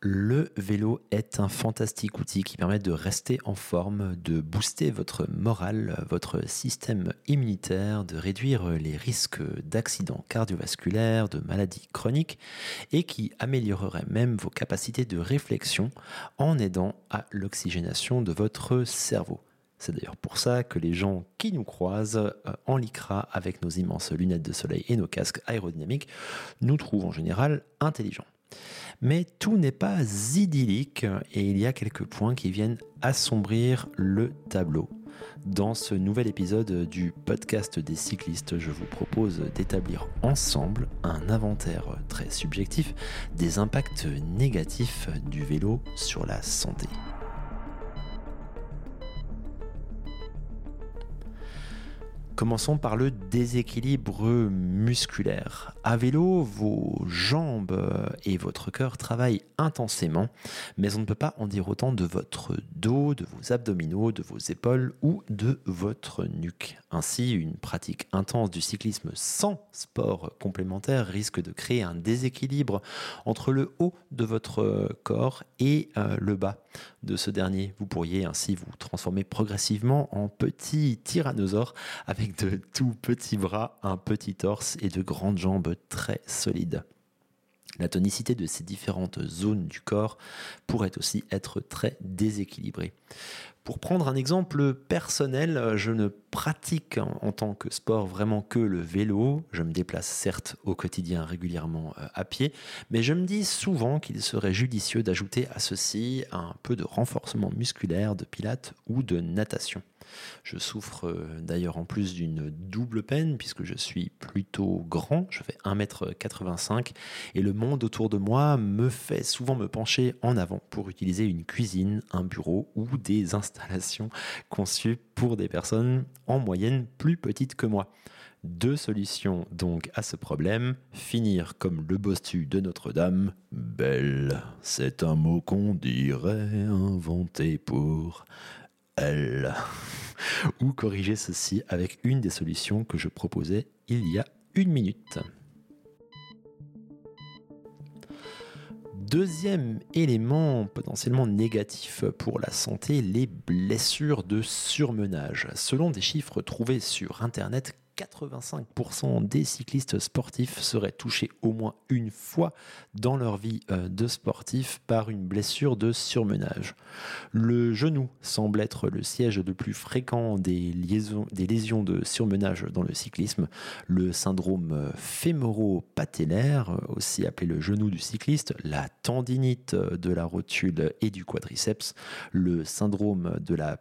Le vélo est un fantastique outil qui permet de rester en forme, de booster votre morale, votre système immunitaire, de réduire les risques d'accidents cardiovasculaires, de maladies chroniques et qui améliorerait même vos capacités de réflexion en aidant à l'oxygénation de votre cerveau. C'est d'ailleurs pour ça que les gens qui nous croisent euh, en lycra avec nos immenses lunettes de soleil et nos casques aérodynamiques nous trouvent en général intelligents. Mais tout n'est pas idyllique et il y a quelques points qui viennent assombrir le tableau. Dans ce nouvel épisode du podcast des cyclistes, je vous propose d'établir ensemble un inventaire très subjectif des impacts négatifs du vélo sur la santé. Commençons par le déséquilibre musculaire. À vélo, vos jambes et votre cœur travaillent intensément, mais on ne peut pas en dire autant de votre dos, de vos abdominaux, de vos épaules ou de votre nuque. Ainsi, une pratique intense du cyclisme sans sport complémentaire risque de créer un déséquilibre entre le haut de votre corps et euh, le bas de ce dernier. Vous pourriez ainsi vous transformer progressivement en petit tyrannosaure avec de tout petits bras, un petit torse et de grandes jambes très solides. La tonicité de ces différentes zones du corps pourrait aussi être très déséquilibrée. Pour prendre un exemple personnel, je ne pratique en, tant que sport vraiment que le vélo. Je me déplace certes au quotidien régulièrement euh, à pied, mais je me dis souvent qu'il serait judicieux d'ajouter à ceci un peu de renforcement musculaire, de pilates ou de natation. Je souffre euh, d'ailleurs en plus d'une double peine puisque je suis plutôt grand, je fais 1m85 et le monde autour de moi me fait souvent me pencher en avant pour utiliser une cuisine, un bureau ou des installations installation conçue pour des personnes en moyenne plus petites que moi. Deux solutions donc à ce problème. Finir comme le bossu de Notre-Dame. Belle, c'est un mot qu'on dirait inventé pour elle. Ou corriger ceci avec une des solutions que je proposais il y a une minute. Deuxième élément potentiellement négatif pour la santé, les blessures de surmenage. Selon des chiffres trouvés sur Internet, 85% des cyclistes sportifs seraient touchés au moins une fois dans leur vie euh, de sportif par une blessure de surmenage. Le genou semble être le siège le plus fréquent des, lésions de surmenage dans le cyclisme. Le syndrome fémoro-patellaire, aussi appelé le genou du cycliste, la tendinite de la rotule et du quadriceps, le syndrome de la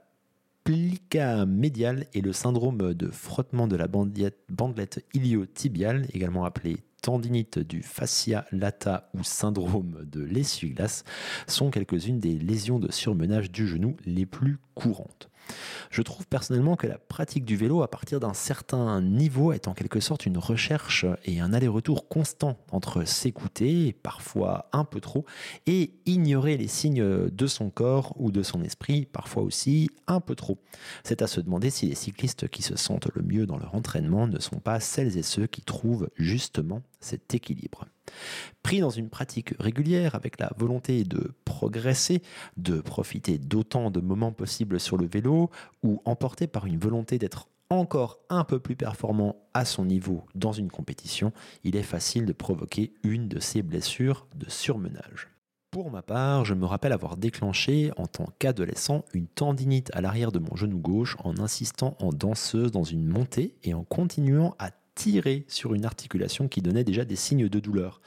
plica médial et le syndrome de frottement de la bandelette iliotibiale, également appelé tendinite du fascia lata ou syndrome de l'essuie-glace, sont quelques-unes des lésions de surmenage du genou les plus courantes. Je trouve personnellement que la pratique du vélo à partir d'un certain niveau est en quelque sorte une recherche et un aller-retour constant entre s'écouter, parfois un peu trop, et ignorer les signes de son corps ou de son esprit, parfois aussi un peu trop. C'est à se demander si les cyclistes qui se sentent le mieux dans leur entraînement ne sont pas celles et ceux qui trouvent justement cet équilibre. Pris dans une pratique régulière avec la volonté de progresser, de profiter d'autant de moments possibles sur le vélo, ou emporté par une volonté d'être encore un peu plus performant à son niveau dans une compétition, il est facile de provoquer une de ces blessures de surmenage. Pour ma part, je me rappelle avoir déclenché en tant qu'adolescent une tendinite à l'arrière de mon genou gauche en insistant en danseuse dans une montée et en continuant à tirer sur une articulation qui donnait déjà des signes de douleur.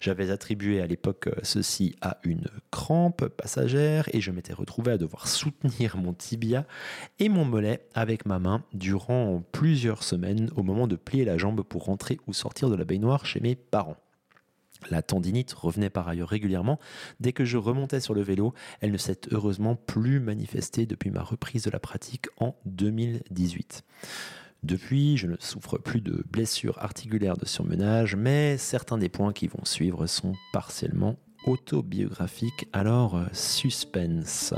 J'avais attribué à l'époque euh, ceci à une crampe passagère et je m'étais retrouvé à devoir soutenir mon tibia et mon mollet avec ma main durant plusieurs semaines au moment de plier la jambe pour rentrer ou sortir de la baignoire chez mes parents. La tendinite revenait par ailleurs régulièrement. Dès que je remontais sur le vélo, elle ne s'est heureusement plus manifestée depuis ma reprise de la pratique en 2018. Depuis, je ne souffre plus de blessures articulaires de surmenage, mais certains des points qui vont suivre sont partiellement autobiographiques, alors euh, suspense.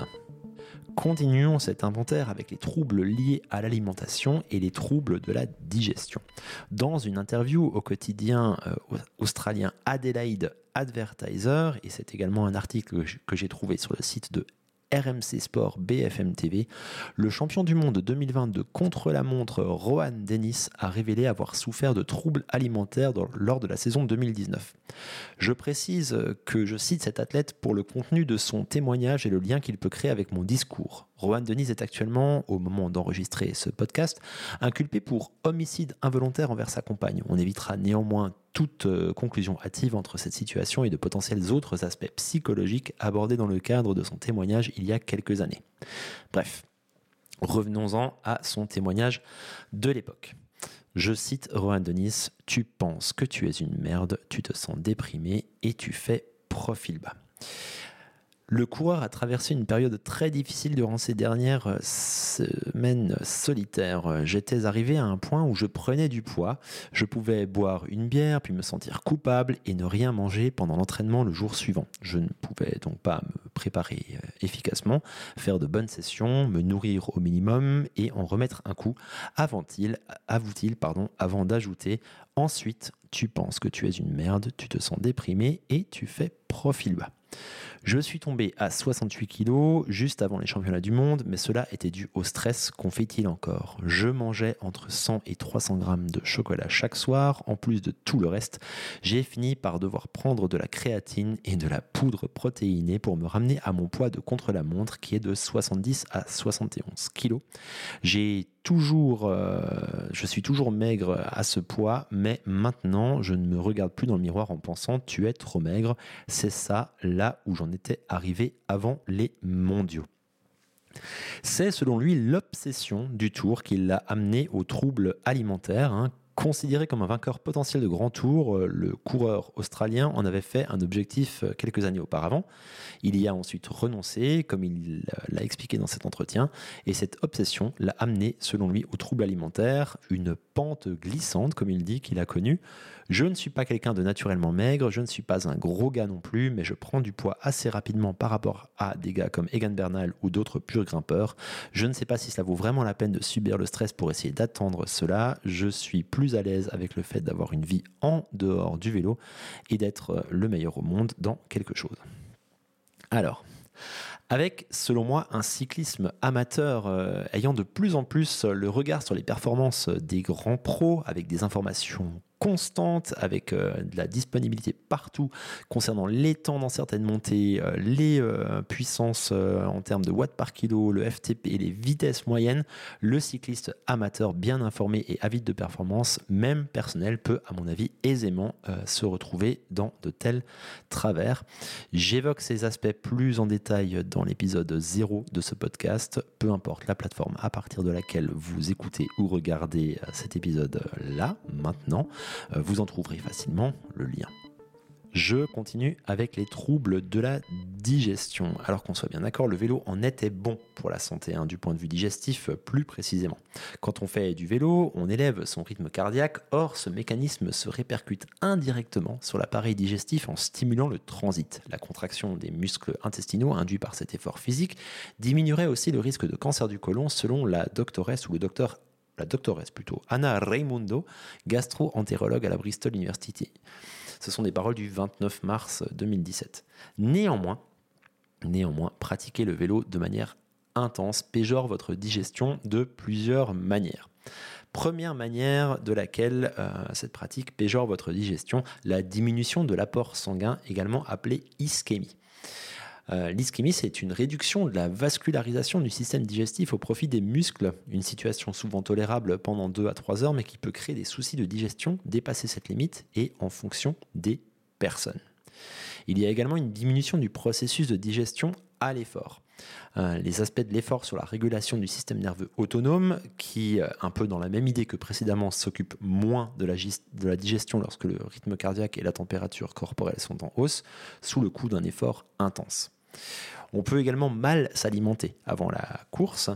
Continuons cet inventaire avec les troubles liés à l'alimentation et les troubles de la digestion. Dans une interview au quotidien euh, australien Adelaide Advertiser, et c'est également un article que j'ai trouvé sur le site de RMC Sport BFM TV, le champion du monde 2022 contre-la-montre Rohan Dennis a révélé avoir souffert de troubles alimentaires lors de la saison 2019. Je précise que je cite cet athlète pour le contenu de son témoignage et le lien qu'il peut créer avec mon discours. Rohan Denise est actuellement, au moment d'enregistrer ce podcast, inculpé pour homicide involontaire envers sa compagne. On évitera néanmoins toute euh, conclusion hâtive entre cette situation et de potentiels autres aspects psychologiques abordés dans le cadre de son témoignage il y a quelques années. Bref, revenons-en à son témoignage de l'époque. Je cite Rohan Denis, Tu penses que tu es une merde, tu te sens déprimé et tu fais profil bas. Le coureur a traversé une période très difficile durant ces dernières euh, semaines solitaires. J'étais arrivé à un point où je prenais du poids. Je pouvais boire une bière, puis me sentir coupable et ne rien manger pendant l'entraînement le jour suivant. Je ne pouvais donc pas me préparer euh, efficacement, faire de bonnes sessions, me nourrir au minimum et en remettre un coup avant-il, avoue-t-il, pardon, avant d'ajouter ensuite tu penses que tu es une merde, tu te sens déprimé et tu fais profil bas. Je suis tombé à 68 kg juste avant les championnats du monde, mais cela était dû au stress qu'on fait-il encore. Je mangeais entre 100 et 300 grammes de chocolat chaque soir, en plus de tout le reste. J'ai fini par devoir prendre de la créatine et de la poudre protéinée pour me ramener à mon poids de contre-la-montre qui est de 70 à 71 kg. J'ai toujours, euh, je suis toujours maigre à ce poids, mais maintenant je ne me regarde plus dans le miroir en pensant tu es trop maigre. C'est ça où j'en étais arrivé avant les mondiaux. C'est selon lui l'obsession du tour qui l'a amené aux troubles alimentaires, hein, Considéré comme un vainqueur potentiel de grand tour, euh, le coureur australien en avait fait un objectif euh, quelques années auparavant. Il y a ensuite renoncé, comme il l'a expliqué dans cet entretien, et cette obsession l'a amené, selon lui, aux troubles alimentaires, une pente glissante, comme il dit qu'il a connue. Je ne suis pas quelqu'un de naturellement maigre, je ne suis pas un gros gars non plus, mais je prends du poids assez rapidement par rapport à des gars comme Egan Bernal ou d'autres purs grimpeurs. Je ne sais pas si cela vaut vraiment la peine de subir le stress pour essayer d'attendre cela. Je suis plus à l'aise avec le fait d'avoir une vie en dehors du vélo et d'être le meilleur au monde dans quelque chose. Alors, avec, selon moi, un cyclisme amateur euh, ayant de plus en plus le regard sur les performances des grands pros, avec des informations constante, avec euh, de la disponibilité partout concernant les temps dans certaines montées, euh, les euh, puissances en termes de watts par kilo, le FTP et les vitesses moyennes, le cycliste amateur bien informé et avide de performance, même personnel, peut à mon avis aisément se retrouver dans de tels travers. J'évoque ces aspects plus en détail dans l'épisode 0 de ce podcast, peu importe la plateforme à partir de laquelle vous écoutez ou regardez cet épisode là, maintenant. Euh, vous en trouverez facilement le lien. Je continue avec les troubles de la digestion. Alors qu'on soit bien d'accord, le vélo en était bon pour la santé, hein, du point de vue digestif plus précisément. Quand on fait du vélo, on élève son rythme cardiaque, or ce mécanisme se répercute indirectement sur l'appareil digestif en stimulant le transit. La contraction des muscles intestinaux induit par cet effort physique diminuerait aussi le risque de cancer du côlon selon la doctoresse ou le docteur la doctoresse plutôt, Anna Raimundo, gastro-entérologue à la Bristol University. Ce sont des paroles du 29 mars 2017. Néanmoins, néanmoins, pratiquer le vélo de manière intense péjore votre digestion de plusieurs manières. Première manière de laquelle euh, cette pratique péjore votre digestion, la diminution de l'apport sanguin, également appelée ischémie. Euh, l'ischémie, c'est une réduction de la vascularisation du système digestif au profit des muscles, une situation souvent tolérable pendant 2 à 3 heures, mais qui peut créer des soucis de digestion, dépasser cette limite et en fonction des personnes. Il y a également une diminution du processus de digestion à l'effort. Euh, les aspects de l'effort sur la régulation du système nerveux autonome, qui, euh, un peu dans la même idée que précédemment, s'occupe moins de la, de la digestion lorsque le rythme cardiaque et la température corporelle sont en hausse, sous le coup d'un effort intense. On peut également mal s'alimenter avant la course.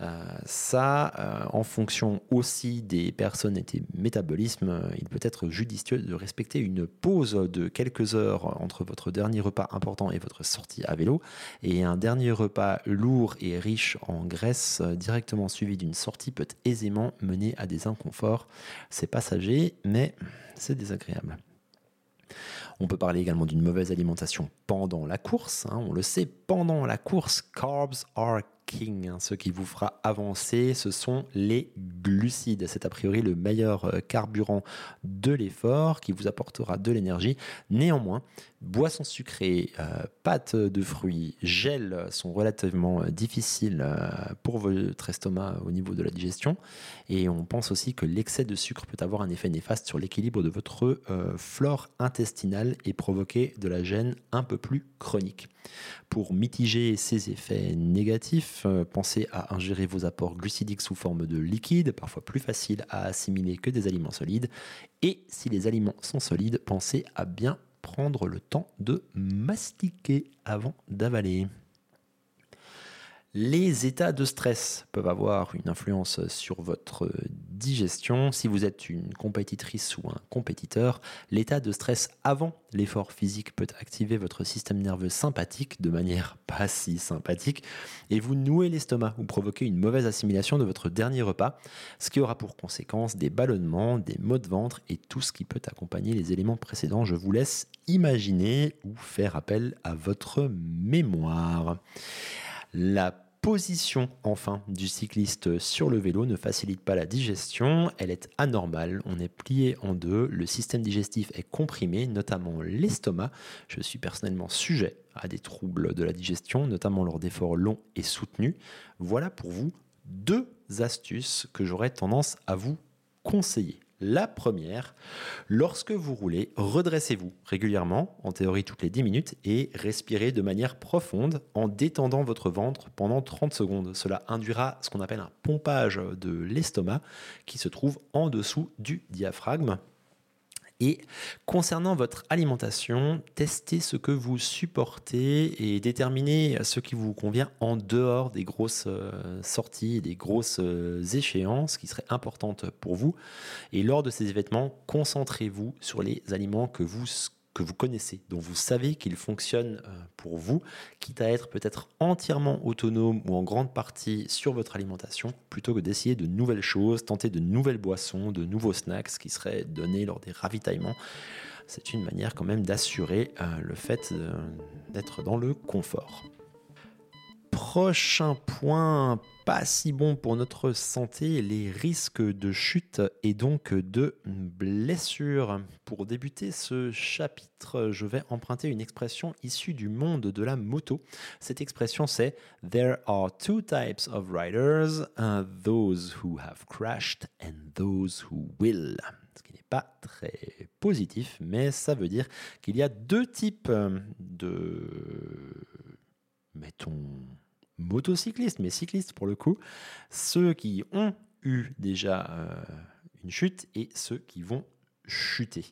Euh, ça, euh, en fonction aussi des personnes et des métabolismes, il peut être judicieux de respecter une pause de quelques heures entre votre dernier repas important et votre sortie à vélo. Et un dernier repas lourd et riche en graisse directement suivi d'une sortie peut aisément mener à des inconforts. C'est passager, mais c'est désagréable. On peut parler également d'une mauvaise alimentation pendant la course. Hein. on le sait, pendant la course, carbs are Hein. Ce qui vous fera avancer, ce sont les glucides. C'est a priori le meilleur euh, carburant de l'effort qui vous apportera de l'énergie. Néanmoins, boissons sucrées, euh, pâtes de fruits, gel sont relativement euh, difficiles pour votre estomac au niveau de la digestion. Et on pense aussi que l'excès de sucre peut avoir un effet néfaste sur l'équilibre de votre flore intestinale et provoquer de la gêne un peu plus chronique. Pour mitiger ces effets négatifs, euh, pensez à ingérer vos apports glucidiques sous forme de liquide, parfois plus facile à assimiler que des aliments solides. Et si les aliments sont solides, pensez à bien prendre le temps de mastiquer avant d'avaler. Les états de stress peuvent avoir une influence sur votre digestion. Si vous êtes une compétitrice ou un compétiteur, l'état de stress avant l'effort physique peut activer votre système nerveux sympathique de manière pas si sympathique et vous nouer l'estomac ou provoquer une mauvaise assimilation de votre dernier repas, ce qui aura pour conséquence des ballonnements, des maux de ventre et tout ce qui peut accompagner les éléments précédents. Je vous laisse imaginer ou faire appel à votre mémoire. La position enfin du cycliste sur le vélo ne facilite pas la digestion, elle est anormale, on est plié en deux, le système digestif est comprimé, notamment l'estomac. Je suis personnellement sujet à des troubles de la digestion, notamment lors d'efforts longs et soutenus. Voilà pour vous deux astuces que j'aurais tendance à vous conseiller. La première, lorsque vous roulez, redressez-vous régulièrement, en théorie toutes les 10 minutes, et respirez de manière profonde en détendant votre ventre pendant 30 secondes. Cela induira ce qu'on appelle un pompage de l'estomac qui se trouve en dessous du diaphragme et concernant votre alimentation, testez ce que vous supportez et déterminez ce qui vous convient en dehors des grosses euh, sorties des grosses euh, échéances qui seraient importantes pour vous. Et lors de ces événements, concentrez-vous sur les aliments que vous vous connaissez, dont vous savez qu'il fonctionne euh, pour vous, quitte à être peut-être entièrement autonome ou en grande partie sur votre alimentation, plutôt que d'essayer de nouvelles choses, tenter de nouvelles boissons, de nouveaux snacks qui seraient donnés lors des ravitaillements. C'est une manière quand même d'assurer euh, le fait euh, d'être dans le confort. Prochain point pas si bon pour notre santé, les risques de chute et donc de blessure. Pour débuter ce chapitre, je vais emprunter une expression issue du monde de la moto. Cette expression c'est There are two types of riders, those who have crashed and those who will. Ce qui n'est pas très positif, mais ça veut dire qu'il y a deux types de, mettons, motocyclistes, mais cyclistes pour le coup, ceux qui ont eu déjà euh, une chute et ceux qui vont chuter.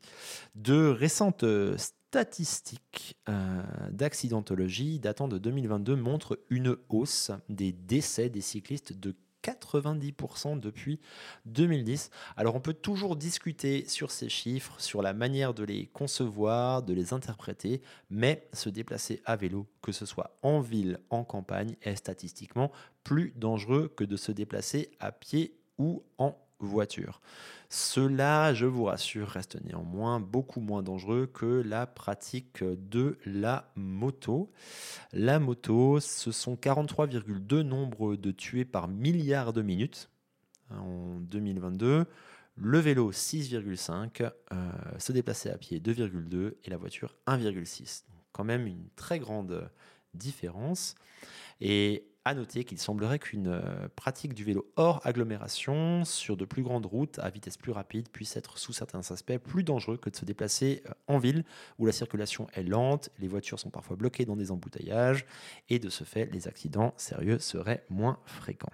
De récentes euh, statistiques euh, d'accidentologie datant de 2022 montrent une hausse des décès des cyclistes de 90% depuis 2010. Alors on peut toujours discuter sur ces chiffres, sur la manière de les concevoir, de les interpréter, mais se déplacer à vélo, que ce soit en ville, en campagne, est statistiquement plus dangereux que de se déplacer à pied ou en voiture. Cela, je vous rassure, reste néanmoins beaucoup moins dangereux que la pratique de la moto. La moto, ce sont 43,2 nombres de tués par milliard de minutes en 2022. Le vélo 6,5, euh, se déplacer à pied 2,2 et la voiture 1,6. Quand même une très grande différence. Et à noter qu'il semblerait qu'une euh, pratique du vélo hors agglomération, sur de plus grandes routes, à vitesse plus rapide, puisse être sous certains aspects plus dangereux que de se déplacer euh, en ville, où la circulation est lente, les voitures sont parfois bloquées dans des embouteillages, et de ce fait, les accidents sérieux seraient moins fréquents.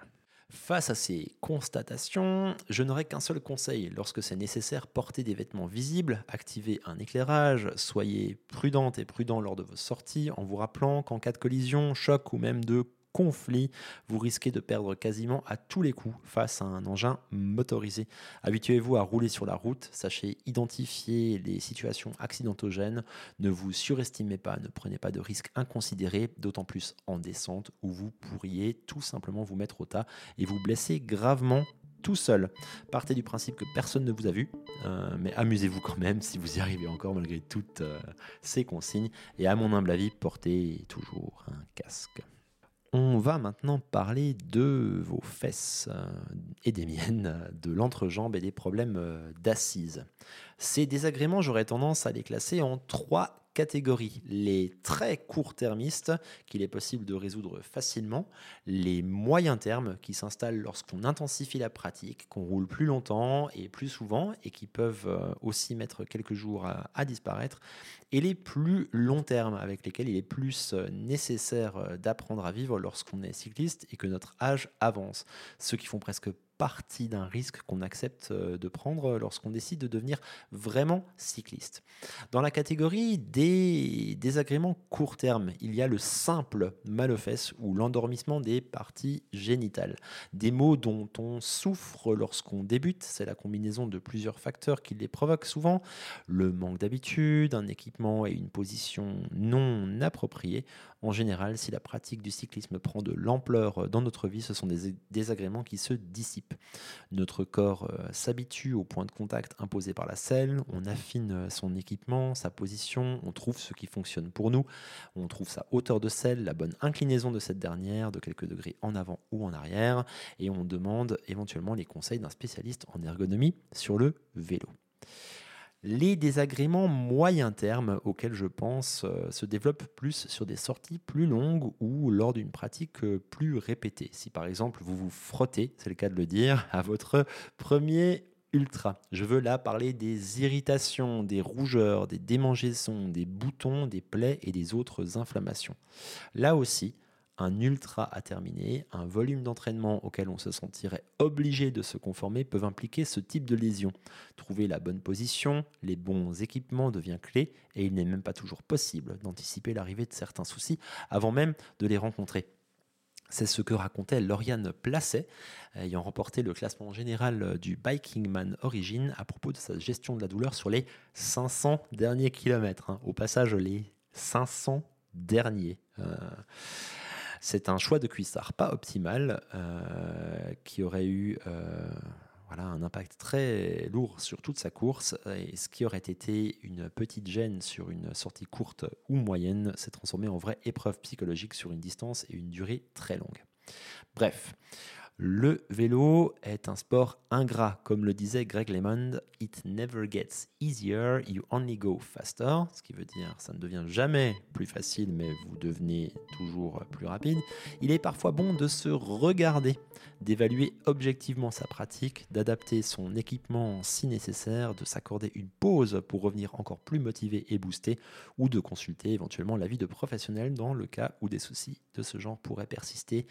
Face à ces constatations, je n'aurai qu'un seul conseil. Lorsque c'est nécessaire, portez des vêtements visibles, activez un éclairage, soyez prudente et prudent lors de vos sorties en vous rappelant qu'en cas de collision, choc ou même de conflit, vous risquez de perdre quasiment à tous les coups face à un engin motorisé. Habituez-vous à rouler sur la route, sachez identifier les situations accidentogènes, ne vous surestimez pas, ne prenez pas de risques inconsidérés, d'autant plus en descente où vous pourriez tout simplement vous mettre au tas et vous blesser gravement tout seul. Partez du principe que personne ne vous a vu, euh, mais amusez-vous quand même si vous y arrivez encore malgré toutes euh, ces consignes. Et à mon humble avis, portez toujours un casque. On va maintenant parler de vos fesses euh, et des miennes, de l'entrejambe et des problèmes d'assises. Ces désagréments, j'aurais tendance à les classer en trois Les très court-termistes, qu'il est possible de résoudre facilement, les moyens termes qui s'installent lorsqu'on intensifie la pratique, qu'on roule plus longtemps et plus souvent, et qui peuvent euh, aussi mettre quelques jours à, disparaître, et les plus longs termes avec lesquels il est plus euh, nécessaire euh, d'apprendre à vivre lorsqu'on est cycliste et que notre âge avance. Ceux qui font presque partie d'un risque qu'on accepte euh, de prendre lorsqu'on décide de devenir vraiment cycliste. Dans la catégorie des désagréments court terme, il y a le simple mal aux fesses ou l'endormissement des parties génitales. Des maux dont on souffre lorsqu'on débute, c'est la combinaison de plusieurs facteurs qui les provoquent souvent. Le manque d'habitude, un équipement et une position non appropriée. En général, si la pratique du cyclisme prend de l'ampleur dans notre vie, ce sont des désagréments qui se dissipent. Notre corps euh, s'habitue au point de contact imposé par la selle, on affine euh, son équipement, sa position, on trouve ce qui fonctionne pour nous, on trouve sa hauteur de selle, la bonne inclinaison de cette dernière, de quelques degrés en avant ou en arrière, et on demande éventuellement les conseils d'un spécialiste en ergonomie sur le vélo. Les désagréments moyen terme auxquels je pense euh, se développent plus sur des sorties plus longues ou lors d'une pratique euh, plus répétée. Si par exemple vous vous frottez, c'est le cas de le dire, à votre premier ultra. Je veux là parler des irritations, des rougeurs, des démangeaisons, des boutons, des plaies et des autres inflammations. Là aussi, un ultra à terminer, un volume d'entraînement auquel on se sentirait obligé de se conformer peuvent impliquer ce type de lésion. Trouver la bonne position, les bons équipements devient clé et il n'est même pas toujours possible d'anticiper l'arrivée de certains soucis avant même de les rencontrer. C'est ce que racontait Lauriane Placet, ayant remporté le classement général du Biking Man Origin à propos de sa gestion de la douleur sur les 500 derniers kilomètres. Hein. Au passage, les 500 derniers. Euh, c'est un choix de cuissard pas optimal euh, qui aurait eu euh, voilà, un impact très lourd sur toute sa course. Et ce qui aurait été une petite gêne sur une sortie courte ou moyenne s'est transformé en vraie épreuve psychologique sur une distance et une durée très longue. Bref, le vélo est un sport ingrat, comme le disait Greg LeMond. It never gets easier, you only go faster. Ce qui veut dire, ça ne devient jamais plus facile, mais vous devenez toujours plus rapide. Il est parfois bon de se regarder, d'évaluer objectivement sa pratique, d'adapter son équipement si nécessaire, de s'accorder une pause pour revenir encore plus motivé et boosté, ou de consulter éventuellement l'avis de professionnels dans le cas où des soucis de ce genre pourraient persister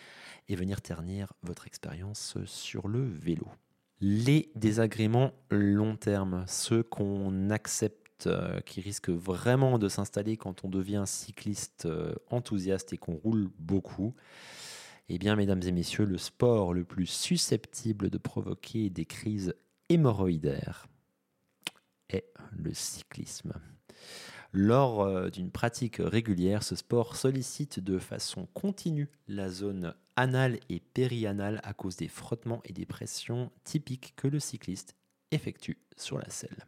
et venir ternir votre expérience sur le vélo. Les désagréments long terme, ceux qu'on accepte euh, qui risquent vraiment de s'installer quand on devient cycliste euh, enthousiaste et qu'on roule beaucoup. Eh bien, mesdames et messieurs, le sport le plus susceptible de provoquer des crises hémorroïdaires est le cyclisme. Lors euh, d'une pratique régulière, ce sport sollicite de façon continue la zone anale et périanale à cause des frottements et des pressions typiques que le cycliste effectue sur la selle.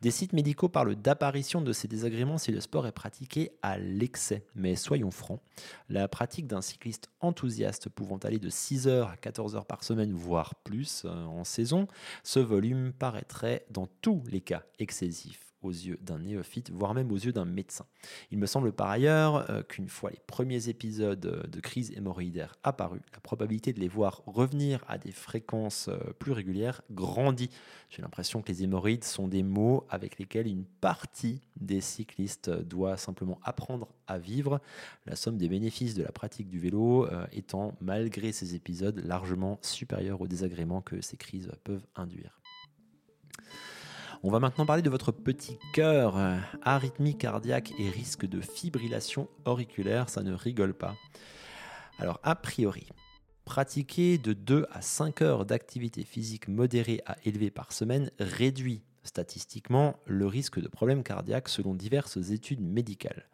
Des sites médicaux parlent d'apparition de ces désagréments si le sport est pratiqué à l'excès. Mais soyons francs, la pratique d'un cycliste enthousiaste pouvant aller de 6 heures à 14 heures par semaine, voire plus euh, en saison, ce volume paraîtrait dans tous les cas excessif aux yeux d'un néophyte, voire même aux yeux d'un médecin. Il me semble par ailleurs euh, qu'une fois les premiers épisodes euh, de crise hémorroïdaire apparus, la probabilité de les voir revenir à des fréquences euh, plus régulières grandit. J'ai l'impression que les hémorroïdes sont des mots avec lesquels une partie des cyclistes doit simplement apprendre à vivre, la somme des bénéfices de la pratique du vélo étant, malgré ces épisodes, largement supérieure aux désagréments que ces crises peuvent induire. On va maintenant parler de votre petit cœur. Arythmie cardiaque et risque de fibrillation auriculaire, ça ne rigole pas. Alors, a priori, pratiquer de 2 à 5 heures d'activité physique modérée à élevée par semaine réduit statistiquement le risque de problèmes cardiaques selon diverses études médicales.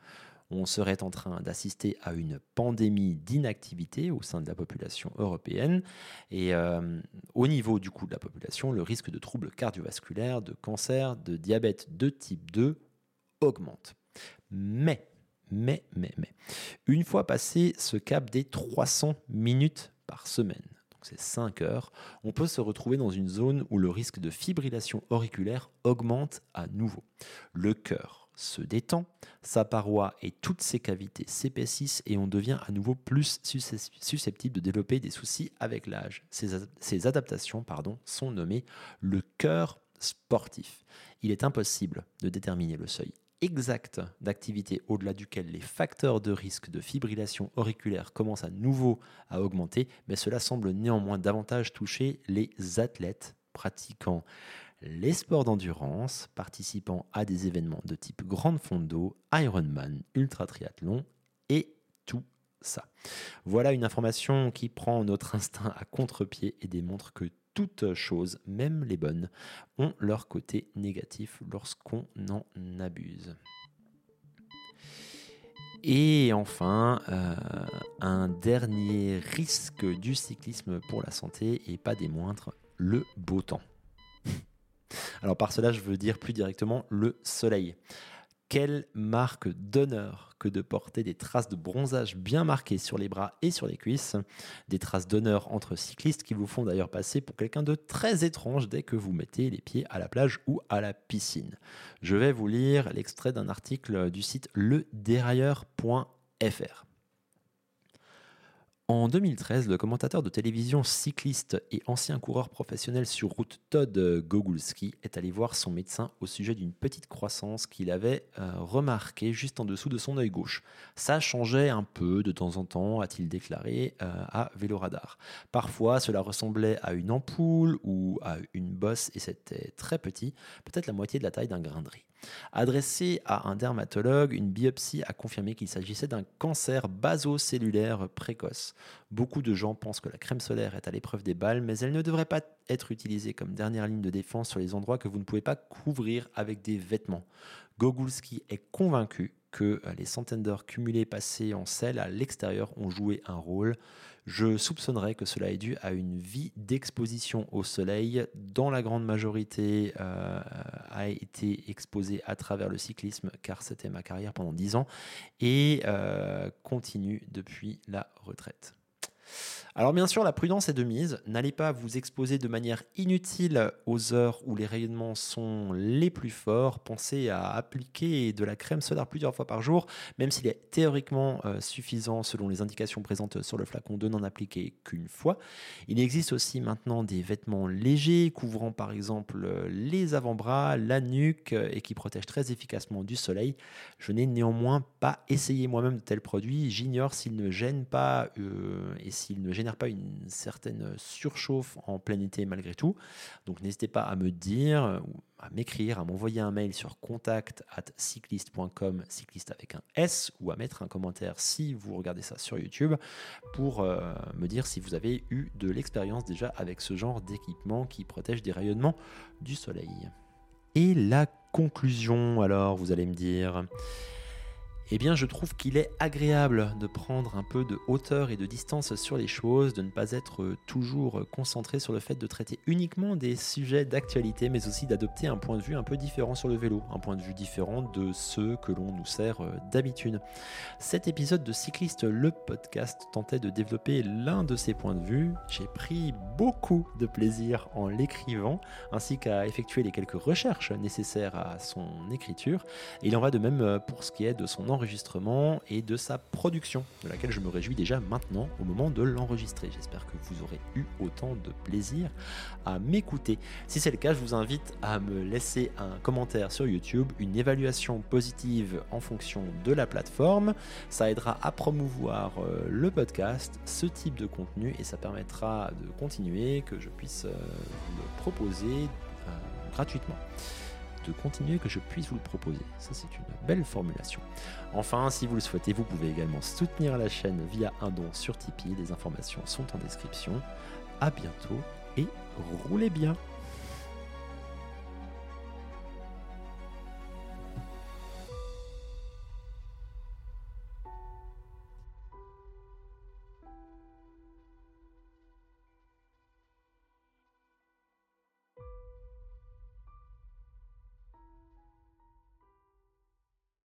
On serait en train d'assister à une pandémie d'inactivité au sein de la population européenne. Et euh, au niveau du coup de la population, le risque de troubles cardiovasculaires, de cancer, de diabète de type 2 augmente. Mais, mais, mais, mais, une fois passé ce cap des 300 minutes par semaine, c'est 5 heures, on peut se retrouver dans une zone où le risque de fibrillation auriculaire augmente à nouveau. Le cœur se détend, sa paroi et toutes ses cavités s'épaississent et on devient à nouveau plus susceptible de développer des soucis avec l'âge. Ces, adaptations pardon, sont nommées le cœur sportif. Il est impossible de déterminer le seuil exact d'activité au-delà duquel les facteurs de risque de fibrillation auriculaire commencent à nouveau à augmenter, mais cela semble néanmoins davantage toucher les athlètes pratiquant les sports d'endurance, participant à des événements de type grande fondo, Ironman, ultra triathlon et tout ça. Voilà une information qui prend notre instinct à contre-pied et démontre que toutes choses, même les bonnes, ont leur côté négatif lorsqu'on en abuse. Et enfin, euh, un dernier risque du cyclisme pour la santé, et pas des moindres, le beau temps. Alors par cela, je veux dire plus directement le soleil. Quelle marque d'honneur que de porter des traces de bronzage bien marquées sur les bras et sur les cuisses, des traces d'honneur entre cyclistes qui vous font d'ailleurs passer pour quelqu'un de très étrange dès que vous mettez les pieds à la plage ou à la piscine. Je vais vous lire l'extrait d'un article du site ledérailleur.fr. En 2013, le commentateur de télévision cycliste et ancien coureur professionnel sur route Todd Gogulski est allé voir son médecin au sujet d'une petite croissance qu'il avait euh, remarquée juste en dessous de son œil gauche. Ça changeait un peu de temps en temps, a-t-il déclaré euh, à Véloradar. Parfois, cela ressemblait à une ampoule ou à une bosse et c'était très petit, peut-être la moitié de la taille d'un grain de riz. Adressé à un dermatologue, une biopsie a confirmé qu'il s'agissait d'un cancer basocellulaire précoce. Beaucoup de gens pensent que la crème solaire est à l'épreuve des balles, mais elle ne devrait pas être utilisée comme dernière ligne de défense sur les endroits que vous ne pouvez pas couvrir avec des vêtements. Gogulski est convaincu que les centaines d'heures cumulées passées en sel à l'extérieur ont joué un rôle. Je soupçonnerais que cela est dû à une vie d'exposition au soleil. Dans la grande majorité, euh, a été exposé à travers le cyclisme, car c'était ma carrière pendant 10 ans, et euh, continue depuis la retraite. Alors bien sûr, la prudence est de mise. N'allez pas vous exposer de manière inutile aux heures où les rayonnements sont les plus forts. Pensez à appliquer de la crème solaire plusieurs fois par jour, même s'il est théoriquement euh, suffisant selon les indications présentes sur le flacon de n'en appliquer qu'une fois. Il existe aussi maintenant des vêtements légers couvrant par exemple les avant-bras, la nuque et qui protègent très efficacement du soleil. Je n'ai néanmoins pas essayé moi-même de tels produits. J'ignore s'ils ne gênent pas euh, et s'ils ne gênent pas une certaine surchauffe en plein été malgré tout. Donc n'hésitez pas à me dire, à m'écrire, à m'envoyer un mail sur contact at cycliste.com, cycliste avec un S, ou à mettre un commentaire si vous regardez ça sur YouTube pour euh, me dire si vous avez eu de l'expérience déjà avec ce genre d'équipement qui protège des rayonnements du soleil. Et la conclusion, alors, vous allez me dire eh bien je trouve qu'il est agréable de prendre un peu de hauteur et de distance sur les choses, de ne pas être toujours concentré sur le fait de traiter uniquement des sujets d'actualité, mais aussi d'adopter un point de vue un peu différent sur le vélo, un point de vue différent de ceux que l'on nous sert euh, d'habitude. Cet épisode de Cycliste le podcast tentait de développer l'un de ces points de vue. J'ai pris beaucoup de plaisir en l'écrivant, ainsi qu'à effectuer les quelques recherches nécessaires à son écriture. Il en va de même euh, pour ce qui est de son enregistrement et de sa production, de laquelle je me réjouis déjà maintenant au moment de l'enregistrer. J'espère que vous aurez eu autant de plaisir à m'écouter. Si c'est le cas, je vous invite à me laisser un commentaire sur YouTube, une évaluation positive en fonction de la plateforme. Ça aidera à promouvoir euh, le podcast, ce type de contenu, et ça permettra de continuer, que je puisse euh, le proposer euh, gratuitement de continuer que je puisse vous le proposer. Ça, c'est une belle formulation. Enfin, si vous le souhaitez, vous pouvez également soutenir la chaîne via un don sur Tipeee. Les informations sont en description. À bientôt et roulez bien!